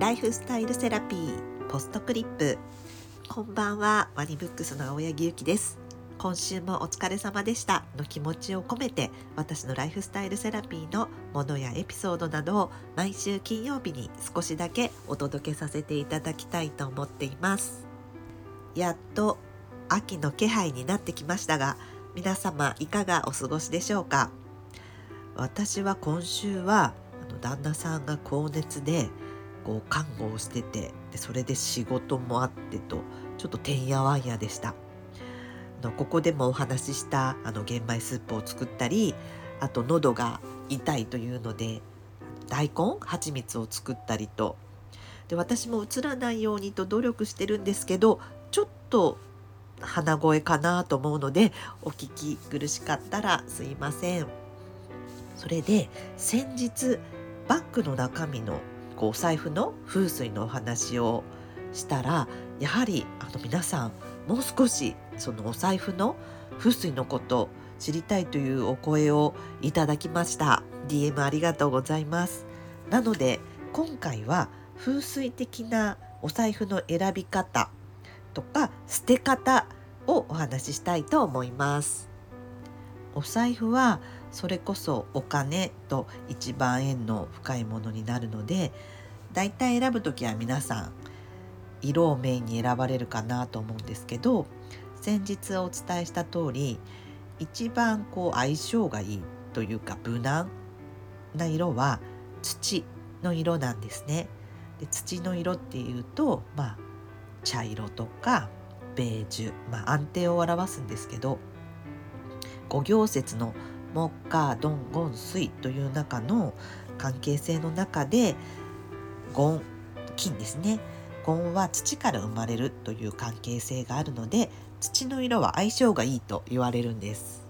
ライフスタイルセラピーポストクリップ。こんばんはワニブックスの青柳ゆきです。今週もお疲れ様でした。の気持ちを込めて私のライフスタイルセラピーのものやエピソードなどを毎週金曜日に少しだけお届けさせていただきたいと思っています。やっと秋の気配になってきましたが皆様いかがお過ごしでしょうか？私は今週はあの旦那さんが高熱でこう看護をしててでそれで仕事もあってとちょっとてんやわんやでした。のここでもお話ししたあの玄米スープを作ったりあと喉が痛いというので大根蜂蜜を作ったりと。で私もうつらないようにと努力してるんですけどちょっと鼻声かなと思うのでお聞き苦しかったらすいません。それで先日バッグの中身のこうお財布の風水のお話をしたらやはりあの皆さんもう少しそのお財布の風水のこと知りたいというお声をいただきました。DM ありがとうございます。なので今回は風水的なお財布の選び方とか捨て方をお話ししたいと思います。お財布はそれこそお金と一番縁の深いものになるのでだいたい選ぶ時は皆さん色をメインに選ばれるかなと思うんですけど先日お伝えした通り一番こう相性がいいというか無難な色は土の色なんですね。で土の色っていうとまあ茶色とかベージュ、まあ、安定を表すんですけど五行説の木火ドンゴン水という中の関係性の中でゴン金ですね。ゴンは土から生まれるという関係性があるので土の色は相性がいいと言われるんです。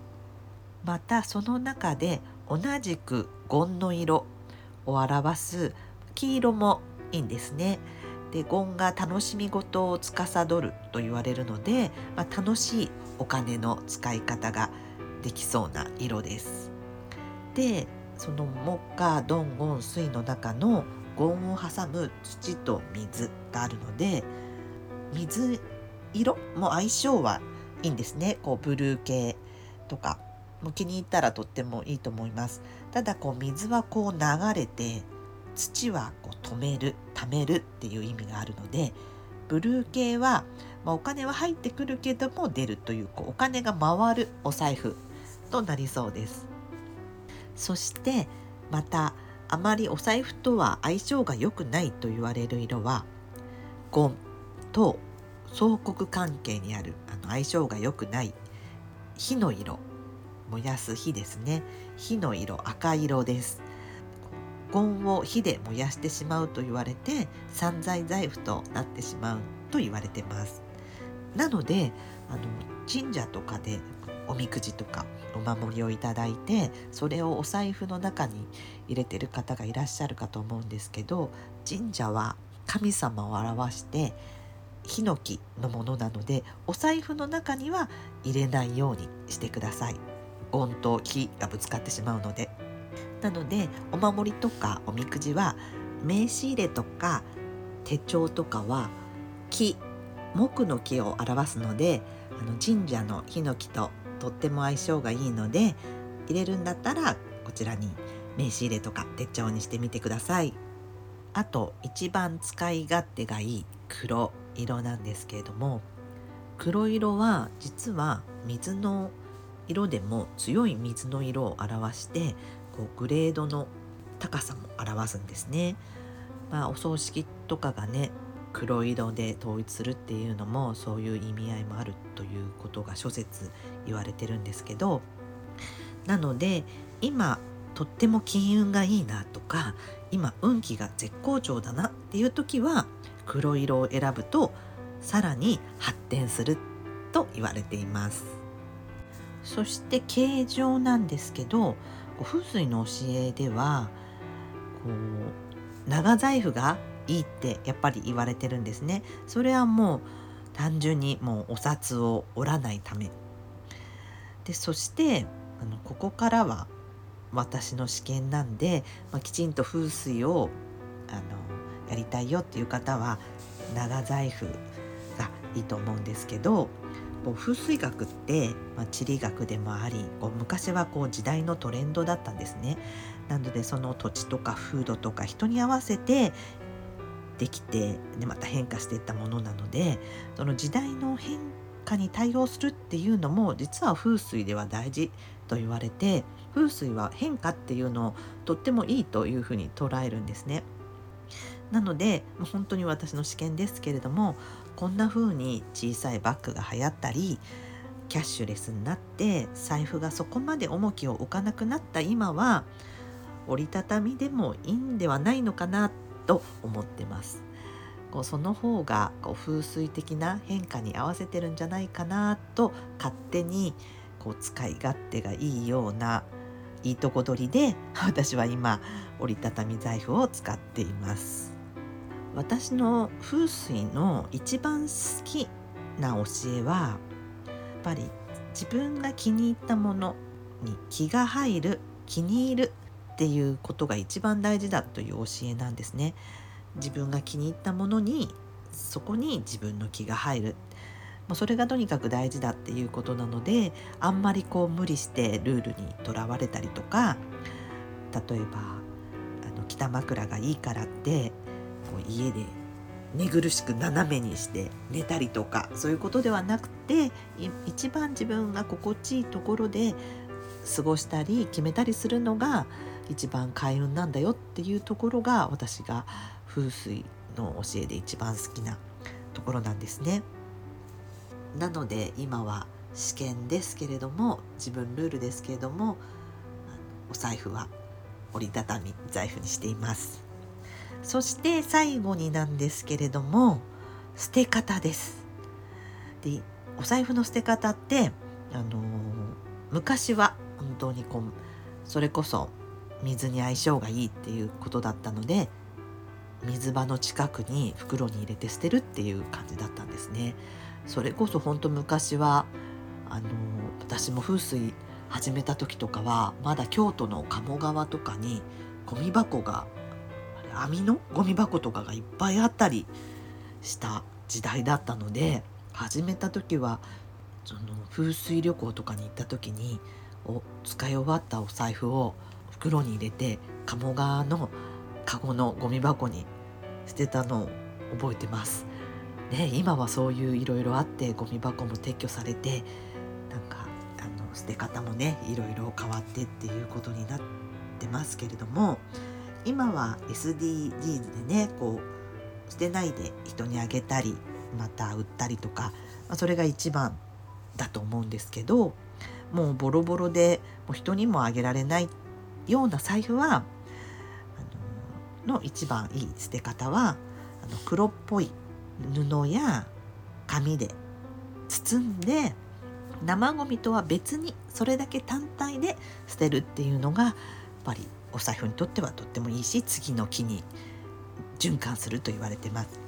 またその中で同じくゴンの色を表す黄色もいいんですね。でゴンが楽しみ事を司ると言われるので、まあ、楽しいお金の使い方ができそうな色です。でその木火ドンゴン水の中のゴンを挟む土と水があるので水色も相性はいいんですね。こうブルー系とかも気に入ったらとってもいいと思います。ただこう水はこう流れて土はこう止める貯めるっていう意味があるのでブルー系は、まあ、お金は入ってくるけども出るというこうお金が回るお財布となりそうです。そしてまたあまりお財布とは相性が良くないと言われる色はゴンと相国関係にあるあの相性が良くない火の色燃やす火ですね。火の色赤色です。ゴンを火で燃やしてしまうと言われて散財財布となってしまうと言われてます。なのであの神社とかでおみくじとかお守りをいただいてそれをお財布の中に入れてる方がいらっしゃるかと思うんですけど神社は神様を表してヒノキのものなのでお財布の中には入れないようにしてください。ゴンと木がぶつかってしまうので。なのでお守りとかおみくじは名刺入れとか手帳とかは木木の木を表すのであの神社のヒノキととっても相性がいいので入れるんだったらこちらに名刺入れとか手帳にしてみてくださいあと一番使い勝手がいい黒色なんですけれども黒色は実は水の色でも強い水の色を表してこうグレードの高さも表すんですね。まあ、お葬式とかがね黒色で統一するっていうのもそういう意味合いもあるということが諸説言われてるんですけどなので今とっても金運がいいなとか今運気が絶好調だなっていう時は黒色を選ぶとさらに発展すると言われています。そして形状なんですけど風水の教えではこう長財布がいいってやっぱり言われてるんですねそれはもう単純にもうお札を折らないためでそしてあのここからは私の試験なんで、まあ、きちんと風水をあのやりたいよっていう方は長財布がいいと思うんですけどこう風水学って、まあ、地理学でもありこう昔はこう時代のトレンドだったんですね。なのでその土地とか風土とか人に合わせてできてでまた変化していったものなのでその時代の変化に対応するっていうのも実は風水では大事と言われて風水は変化っていうのをとってもいいというふうに捉えるんですね。なので本当に私の試験ですけれどもこんな風に小さいバッグが流行ったりキャッシュレスになって財布がそこまで重きを置かなくなった今は折りたたみでもいいんではないのかなと思ってます。こうその方がこう風水的な変化に合わせてるんじゃないかなと勝手にこう使い勝手がいいようないいとこ取りで 私は今折りたたみ財布を使っています私の風水の一番好きな教えはやっぱり自分が気に入ったものに気が入る気に入るっていうことが一番大事だという教えなんですね。自分が気に入ったものにそこに自分の気が入る。もうそれがとにかく大事だっていうことなのであんまりこう無理してルールにとらわれたりとか例えばあの北枕がいいからってこう家で寝苦しく斜めにして寝たりとかそういうことではなくて一番自分が心地いいところで過ごしたり決めたりするのが一番開運なんだよっていうところが私が風水の教えで一番好きなところなんですね。なので今は試験ですけれども自分ルールですけれどもお財布は折りたたみ財布にしていますそして最後になんですけれども捨て方ですでお財布の捨て方ってあのー、昔は本当にこうそれこそ水に相性がいいっていうことだったので水場の近くに袋に入れて捨てるっていう感じだったんですね。それこそ本当昔はあの私も風水始めた時とかはまだ京都の鴨川とかにゴミ箱が網のゴミ箱とかがいっぱいあったりした時代だったので始めた時はその風水旅行とかに行った時にお使い終わったお財布を袋に入れて鴨川のカゴのゴミ箱に捨てたのを覚えてます。ね、今はそういういろいろあってゴミ箱も撤去されてなんかあの捨て方もねいろいろ変わってっていうことになってますけれども今は SDGs でねこう捨てないで人にあげたりまた売ったりとか、まあ、それが一番だと思うんですけどもうボロボロでもう人にもあげられないような財布はあのの一番いい捨て方はあの黒っぽい布や紙で包んで生ゴミとは別にそれだけ単体で捨てるっていうのがやっぱりお財布にとってはとってもいいし次の木に循環すると言われてます。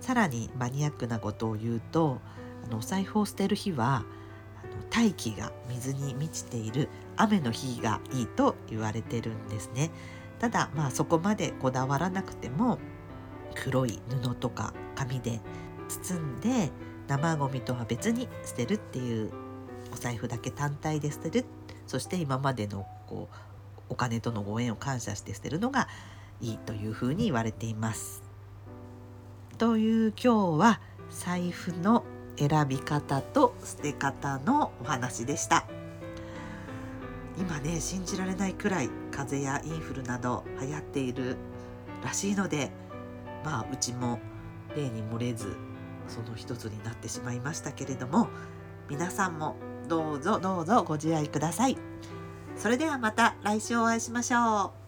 さらにマニアックなことを言うとあのお財布を捨てる日は大気が水に満ちている雨の日がいいと言われてるんですねただまあそこまでこだわらなくても黒い布とか紙で包んで生ゴミとは別に捨てるっていうお財布だけ単体で捨てるそして今までのこうお金とのご縁を感謝して捨てるのがいいというふうに言われています。という今日は財布の選び方と捨て方のお話でした。今ね信じられないくらい風邪やインフルなど流行っているらしいのでまあうちも例に漏れずその一つになってしまいましたけれども皆さんもどうぞどうぞご自愛ください。それではまた来週お会いしましょう。